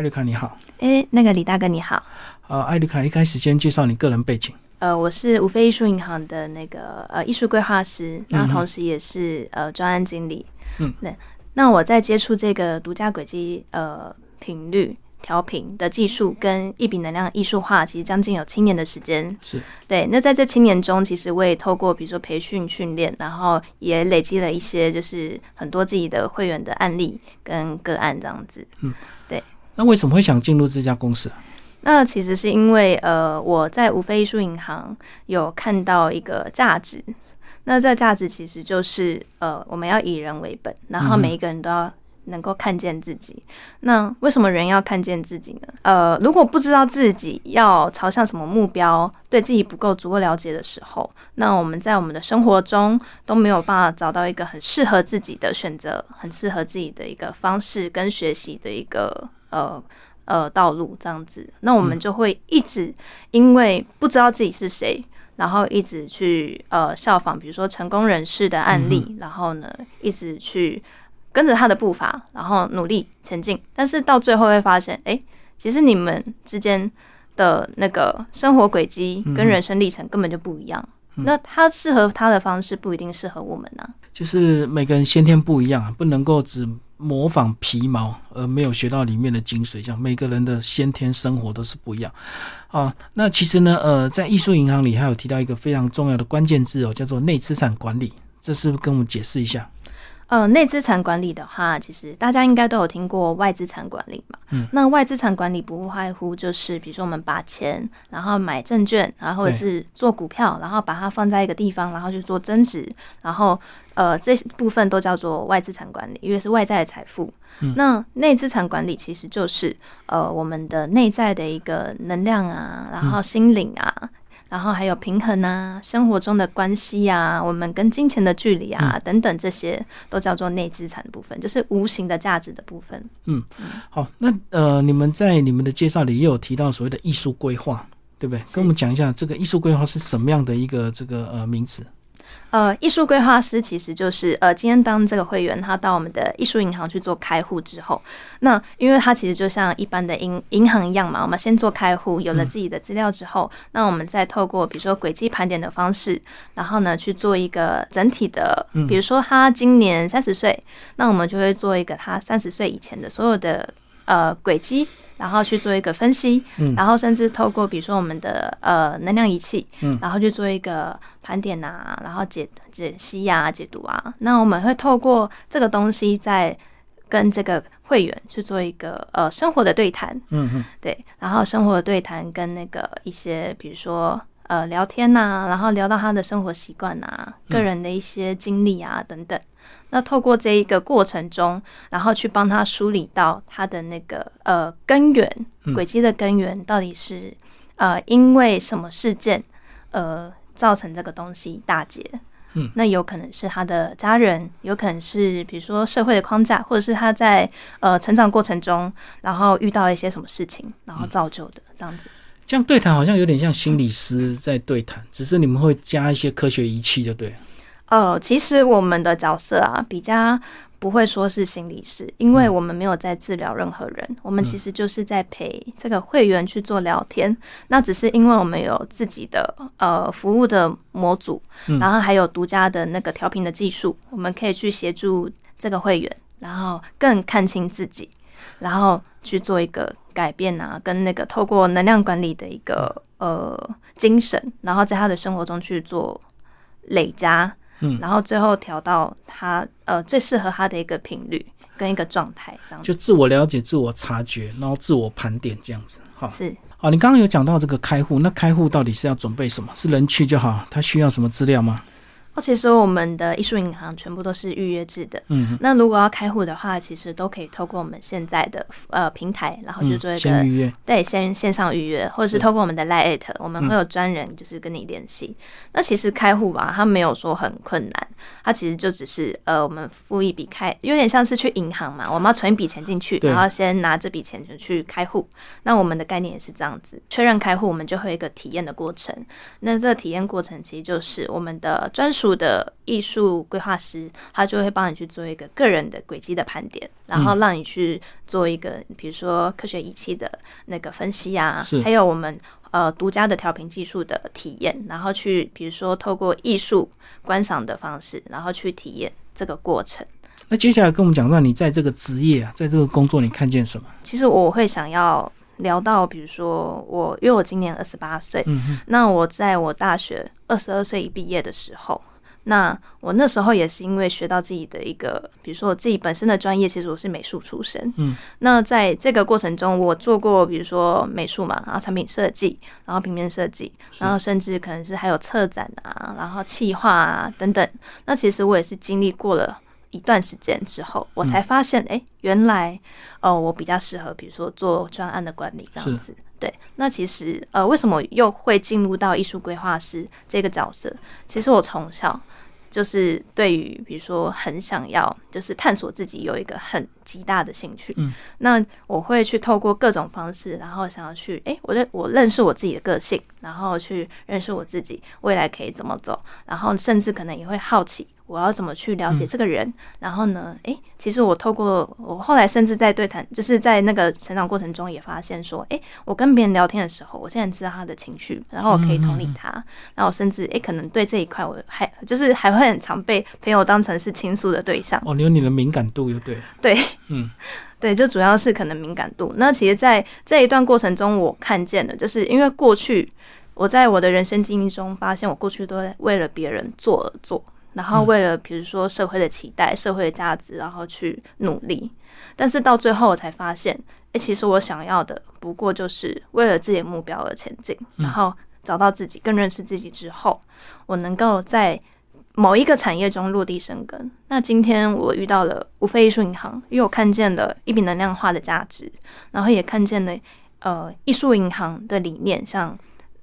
艾丽卡你好，哎，那个李大哥你好。呃，艾丽卡，一开始先介绍你个人背景。呃，我是无非艺术银行的那个呃艺术规划师，然后同时也是呃专案经理。嗯，那那我在接触这个独家轨迹呃频率调频的技术跟一笔能量艺术化，其实将近有七年的时间。是对。那在这七年中，其实我也透过比如说培训训练，然后也累积了一些就是很多自己的会员的案例跟个案这样子。嗯，对。那为什么会想进入这家公司？那其实是因为呃，我在无非艺术银行有看到一个价值。那这价值其实就是呃，我们要以人为本，然后每一个人都要能够看见自己。那为什么人要看见自己呢？呃，如果不知道自己要朝向什么目标，对自己不够足够了解的时候，那我们在我们的生活中都没有办法找到一个很适合自己的选择，很适合自己的一个方式跟学习的一个呃。呃，道路这样子，那我们就会一直因为不知道自己是谁，然后一直去呃效仿，比如说成功人士的案例，然后呢一直去跟着他的步伐，然后努力前进。但是到最后会发现，哎，其实你们之间的那个生活轨迹跟人生历程根本就不一样。那他适合他的方式不一定适合我们呢。就是每个人先天不一样，不能够只。模仿皮毛而没有学到里面的精髓，像每个人的先天生活都是不一样啊。那其实呢，呃，在艺术银行里还有提到一个非常重要的关键字哦，叫做内资产管理，这是不是跟我们解释一下？呃，内资产管理的话，其实大家应该都有听过外资产管理嘛。嗯，那外资产管理不外乎就是，比如说我们把钱，然后买证券，然后或者是做股票，然后把它放在一个地方，然后去做增值，然后呃，这部分都叫做外资产管理，因为是外在的财富。那内资产管理其实就是呃，我们的内在的一个能量啊，然后心灵啊。然后还有平衡啊，生活中的关系呀，我们跟金钱的距离啊，等等，这些都叫做内资产的部分，就是无形的价值的部分。嗯，好，那呃，你们在你们的介绍里也有提到所谓的艺术规划，对不对？跟我们讲一下这个艺术规划是什么样的一个这个呃名词。呃，艺术规划师其实就是呃，今天当这个会员他到我们的艺术银行去做开户之后，那因为他其实就像一般的银银行一样嘛，我们先做开户，有了自己的资料之后，那我们再透过比如说轨迹盘点的方式，然后呢去做一个整体的，比如说他今年三十岁，那我们就会做一个他三十岁以前的所有的呃轨迹。然后去做一个分析，嗯然后甚至透过比如说我们的呃能量仪器，嗯然后去做一个盘点啊，然后解解析呀、解读啊。那我们会透过这个东西，在跟这个会员去做一个呃生活的对谈，嗯嗯，对，然后生活的对谈跟那个一些比如说呃聊天呐，然后聊到他的生活习惯啊、个人的一些经历啊等等。那透过这一个过程中，然后去帮他梳理到他的那个呃根源轨迹的根源到底是呃因为什么事件呃造成这个东西大结？嗯，那有可能是他的家人，有可能是比如说社会的框架，或者是他在呃成长过程中，然后遇到一些什么事情，然后造就的这样子。这样对谈好像有点像心理师在对谈，只是你们会加一些科学仪器，就对。呃，其实我们的角色啊，比较不会说是心理师，因为我们没有在治疗任何人，我们其实就是在陪这个会员去做聊天。那只是因为我们有自己的呃服务的模组，然后还有独家的那个调频的技术，我们可以去协助这个会员，然后更看清自己，然后去做一个改变啊，跟那个透过能量管理的一个呃精神，然后在他的生活中去做累加。嗯，然后最后调到他呃最适合他的一个频率跟一个状态，这样就自我了解、自我察觉，然后自我盘点这样子。好，是好。你刚刚有讲到这个开户，那开户到底是要准备什么？是人去就好？他需要什么资料吗？哦，其实我们的艺术银行全部都是预约制的。嗯，那如果要开户的话，其实都可以透过我们现在的呃平台，然后去做一个先预约，对，先线上预约，或者是透过我们的 Lite，我们会有专人就是跟你联系。那其实开户吧，它没有说很困难，它其实就只是呃，我们付一笔开，有点像是去银行嘛，我们要存一笔钱进去，然后先拿这笔钱就去开户。那我们的概念也是这样子，确认开户，我们就会一个体验的过程。那这个体验过程其实就是我们的专属。属的艺术规划师，他就会帮你去做一个个人的轨迹的盘点，然后让你去做一个，比如说科学仪器的那个分析啊，还有我们呃独家的调频技术的体验，然后去比如说透过艺术观赏的方式，然后去体验这个过程。那接下来跟我们讲，让你在这个职业啊，在这个工作，你看见什么？其实我会想要。聊到，比如说我，因为我今年二十八岁，那我在我大学二十二岁一毕业的时候，那我那时候也是因为学到自己的一个，比如说我自己本身的专业，其实我是美术出身，嗯，那在这个过程中，我做过比如说美术嘛，然后产品设计，然后平面设计，然后甚至可能是还有策展啊，然后企划啊等等，那其实我也是经历过了。一段时间之后，我才发现，哎，原来，哦，我比较适合，比如说做专案的管理这样子。对，那其实，呃，为什么又会进入到艺术规划师这个角色？其实我从小就是对于，比如说很想要，就是探索自己，有一个很极大的兴趣。嗯，那我会去透过各种方式，然后想要去，哎，我认我认识我自己的个性，然后去认识我自己未来可以怎么走，然后甚至可能也会好奇。我要怎么去了解这个人？然后呢？诶，其实我透过我后来甚至在对谈，就是在那个成长过程中也发现说，诶，我跟别人聊天的时候，我现在知道他的情绪，然后我可以同理他。然后我甚至诶，可能对这一块我还就是还会很常被朋友当成是倾诉的对象。哦，你有你的敏感度，就对。对，嗯，对，就主要是可能敏感度。那其实，在这一段过程中，我看见的，就是因为过去我在我的人生经历中发现，我过去都在为了别人做而做。然后为了比如说社会的期待、社会的价值，然后去努力，但是到最后我才发现，哎，其实我想要的不过就是为了自己的目标而前进，然后找到自己、更认识自己之后，我能够在某一个产业中落地生根。那今天我遇到了无非艺术银行，因为我看见了一笔能量化的价值，然后也看见了呃艺术银行的理念，像。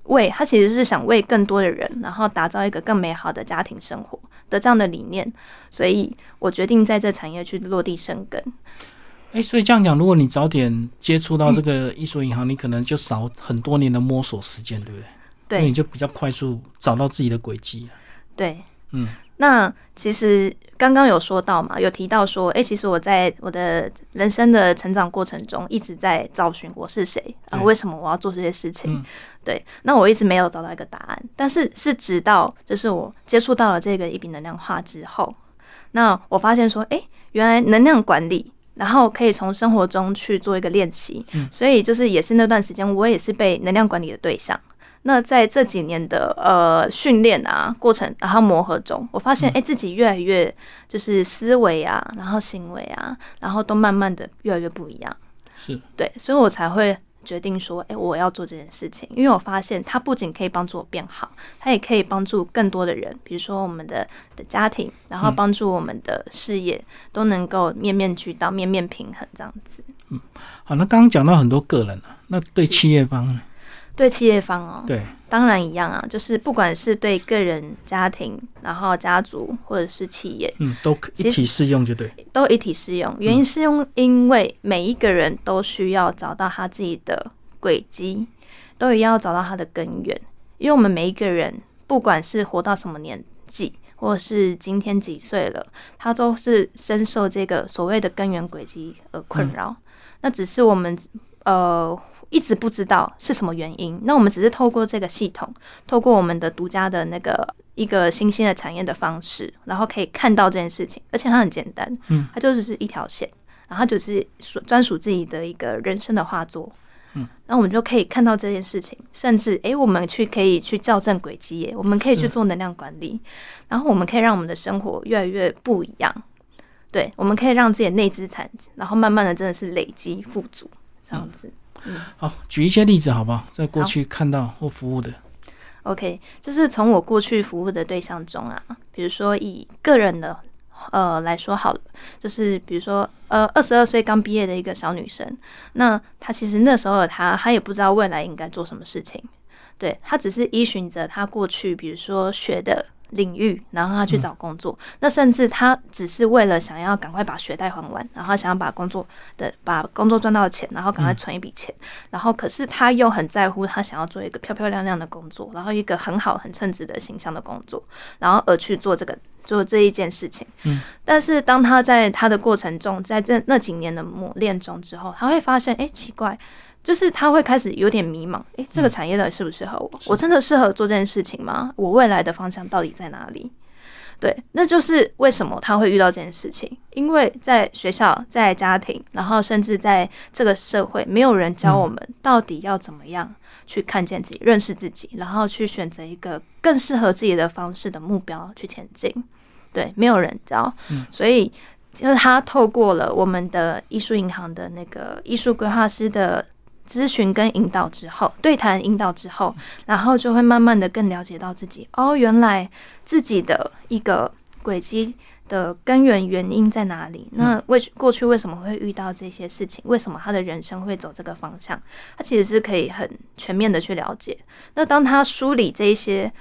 为他其实是想为更多的人，然后打造一个更美好的家庭生活的这样的理念，所以我决定在这产业去落地生根。哎，所以这样讲，如果你早点接触到这个艺术银行，你可能就少很多年的摸索时间，对不对？对，你就比较快速找到自己的轨迹。对，嗯。那其实刚刚有说到嘛，有提到说，哎，其实我在我的人生的成长过程中，一直在找寻我是谁啊？为什么我要做这些事情？对，那我一直没有找到一个答案。但是是直到就是我接触到了这个一笔能量化之后，那我发现说，哎，原来能量管理，然后可以从生活中去做一个练习。所以就是也是那段时间，我也是被能量管理的对象。那在这几年的呃训练啊过程，然后磨合中，我发现哎自己越来越就是思维啊，然后行为啊，然后都慢慢的越来越不一样。是对，所以我才会决定说，哎，我要做这件事情，因为我发现它不仅可以帮助我变好，它也可以帮助更多的人，比如说我们的的家庭，然后帮助我们的事业都能够面面俱到，面面平衡这样子。嗯，好，那刚刚讲到很多个人了，那对企业方呢？对企业方哦，对，当然一样啊，就是不管是对个人、家庭，然后家族或者是企业，嗯，都一体适用就对，都一体适用。原因是用，因为每一个人都需要找到他自己的轨迹，都也要找到他的根源。因为我们每一个人，不管是活到什么年纪，或者是今天几岁了，他都是深受这个所谓的根源轨迹而困扰。那只是我们呃。一直不知道是什么原因，那我们只是透过这个系统，透过我们的独家的那个一个新兴的产业的方式，然后可以看到这件事情，而且它很简单，嗯，它就只是一条线，然后就是属专属自己的一个人生的画作，嗯，然后我们就可以看到这件事情，甚至诶，我们去可以去校正轨迹，耶，我们可以去做能量管理，然后我们可以让我们的生活越来越不一样，对，我们可以让自己的内资产，然后慢慢的真的是累积富足，这样子。好，举一些例子好不好？在过去看到或服务的，OK，就是从我过去服务的对象中啊，比如说以个人的呃来说好了，就是比如说呃二十二岁刚毕业的一个小女生，那她其实那时候的她，她也不知道未来应该做什么事情，对她只是依循着她过去比如说学的领域，然后他去找工作。那甚至他只是为了想要赶快把学贷还完，然后想要把工作的把工作赚到钱，然后赶快存一笔钱。然后可是他又很在乎他想要做一个漂漂亮亮的工作，然后一个很好很称职的形象的工作，然后而去做这个做这一件事情。嗯，但是当他在他的过程中，在这那几年的磨练中之后，他会发现，哎，奇怪。就是他会开始有点迷茫，诶，这个产业到底适不适合我？我真的适合做这件事情吗？我未来的方向到底在哪里？对，那就是为什么他会遇到这件事情，因为在学校、在家庭，然后甚至在这个社会，没有人教我们到底要怎么样去看见自己、认识自己，然后去选择一个更适合自己的方式的目标去前进。对，没有人教，所以就是他透过了我们的艺术银行的那个艺术规划师的。咨询跟引导之后，对谈引导之后，然后就会慢慢的更了解到自己哦，原来自己的一个轨迹的根源原因在哪里？那为过去为什么会遇到这些事情？为什么他的人生会走这个方向？他其实是可以很全面的去了解。那当他梳理这一些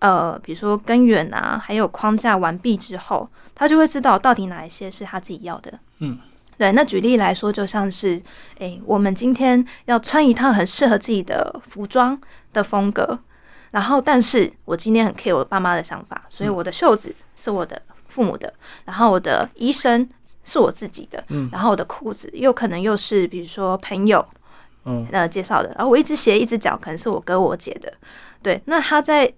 呃，比如说根源啊，还有框架完毕之后，他就会知道到底哪一些是他自己要的。嗯。对，那举例来说，就像是，诶，我们今天要穿一套很适合自己的服装的风格，然后，但是我今天很 care 我爸妈的想法，所以我的袖子是我的父母的，然后我的衣身是我自己的，嗯，然后我的裤子又可能又是比如说朋友，嗯，呃介绍的，然后我一只鞋一只脚可能是我哥我姐的，对，那他在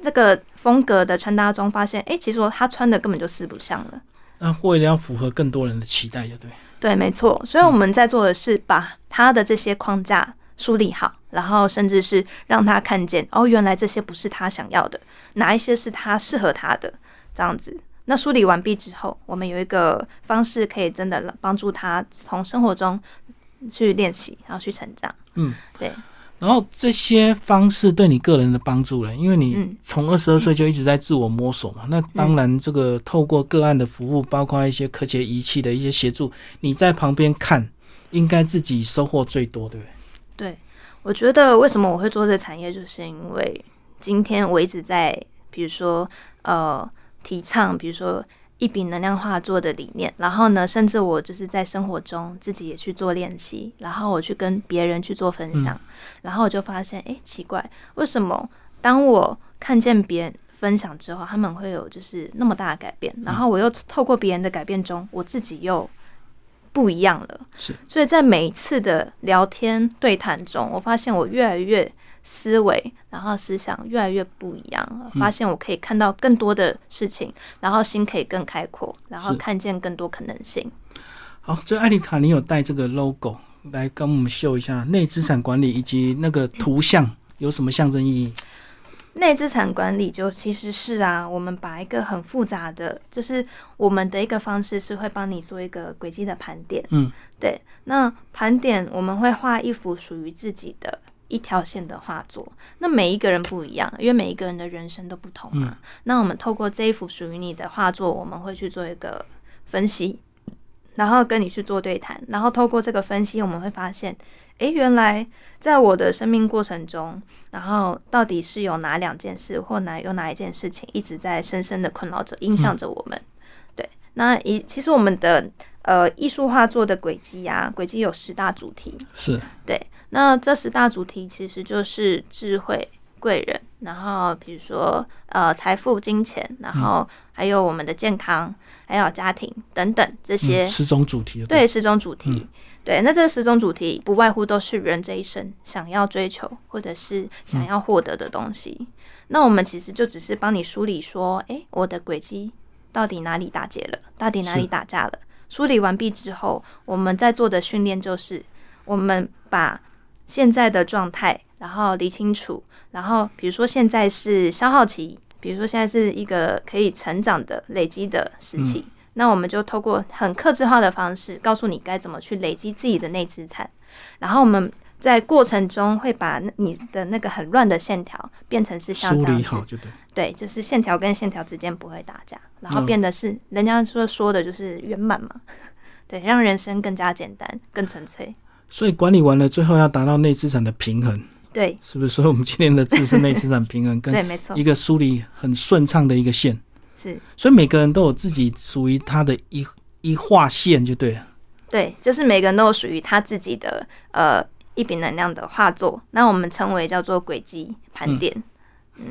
这个风格的穿搭中发现，哎，其实他穿的根本就四不像了。那为了要符合更多人的期待，就对。对，没错。所以我们在做的是把他的这些框架梳理好，然后甚至是让他看见，哦，原来这些不是他想要的，哪一些是他适合他的这样子。那梳理完毕之后，我们有一个方式可以真的帮助他从生活中去练习，然后去成长。嗯，对。然后这些方式对你个人的帮助了，因为你从二十二岁就一直在自我摸索嘛。那当然，这个透过个案的服务，包括一些科学仪器的一些协助，你在旁边看，应该自己收获最多，对不对？对，我觉得为什么我会做这产业，就是因为今天我一直在，比如说呃，提倡，比如说。一笔能量画作的理念，然后呢，甚至我就是在生活中自己也去做练习，然后我去跟别人去做分享，然后我就发现，哎，奇怪，为什么当我看见别人分享之后，他们会有就是那么大的改变，然后我又透过别人的改变中，我自己又不一样了。是，所以在每一次的聊天对谈中，我发现我越来越。思维，然后思想越来越不一样，发现我可以看到更多的事情，然后心可以更开阔，然后看见更多可能性。好，所以艾丽卡，你有带这个 logo 来跟我们秀一下内资产管理以及那个图像有什么象征意义？内资产管理就其实是啊，我们把一个很复杂的，就是我们的一个方式是会帮你做一个轨迹的盘点。嗯，对，那盘点我们会画一幅属于自己的。一条线的画作，那每一个人不一样，因为每一个人的人生都不同嘛。那我们透过这一幅属于你的画作，我们会去做一个分析，然后跟你去做对谈，然后透过这个分析，我们会发现，诶，原来在我的生命过程中，然后到底是有哪两件事，或哪有哪一件事情一直在深深的困扰着、影响着我们？对，那一其实我们的。呃，艺术画作的轨迹啊，轨迹有十大主题，是对。那这十大主题其实就是智慧、贵人，然后比如说呃财富、金钱，然后还有我们的健康，还有家庭等等这些十种主题。对，十种主题。对，那这十种主题不外乎都是人这一生想要追求或者是想要获得的东西。那我们其实就只是帮你梳理说，哎，我的轨迹到底哪里打结了，到底哪里打架了。梳理完毕之后，我们在做的训练就是，我们把现在的状态，然后理清楚，然后比如说现在是消耗期，比如说现在是一个可以成长的累积的时期，那我们就透过很克制化的方式，告诉你该怎么去累积自己的内资产，然后我们。在过程中会把你的那个很乱的线条变成是像这样子，对，就是线条跟线条之间不会打架，然后变得是人家说说的就是圆满嘛，对，让人生更加简单、更纯粹。所以管理完了，最后要达到内资产的平衡，对是不是？所以我们今天的字是内资产平衡，跟对，没错一，个梳理很顺畅的一个线。是所以每个人都有自己属于他的一一划线，就对了。对，就是每个人都有属于他自己的呃一笔能量的画作，那我们称为叫做轨迹盘点，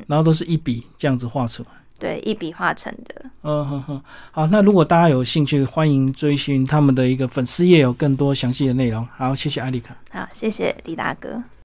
然后都是一笔这样子画出来。对，一笔画成的。嗯哼哼，好，那如果大家有兴趣，欢迎追寻他们的一个粉丝页，有更多详细的内容。好，谢谢艾丽卡。好，谢谢李大哥。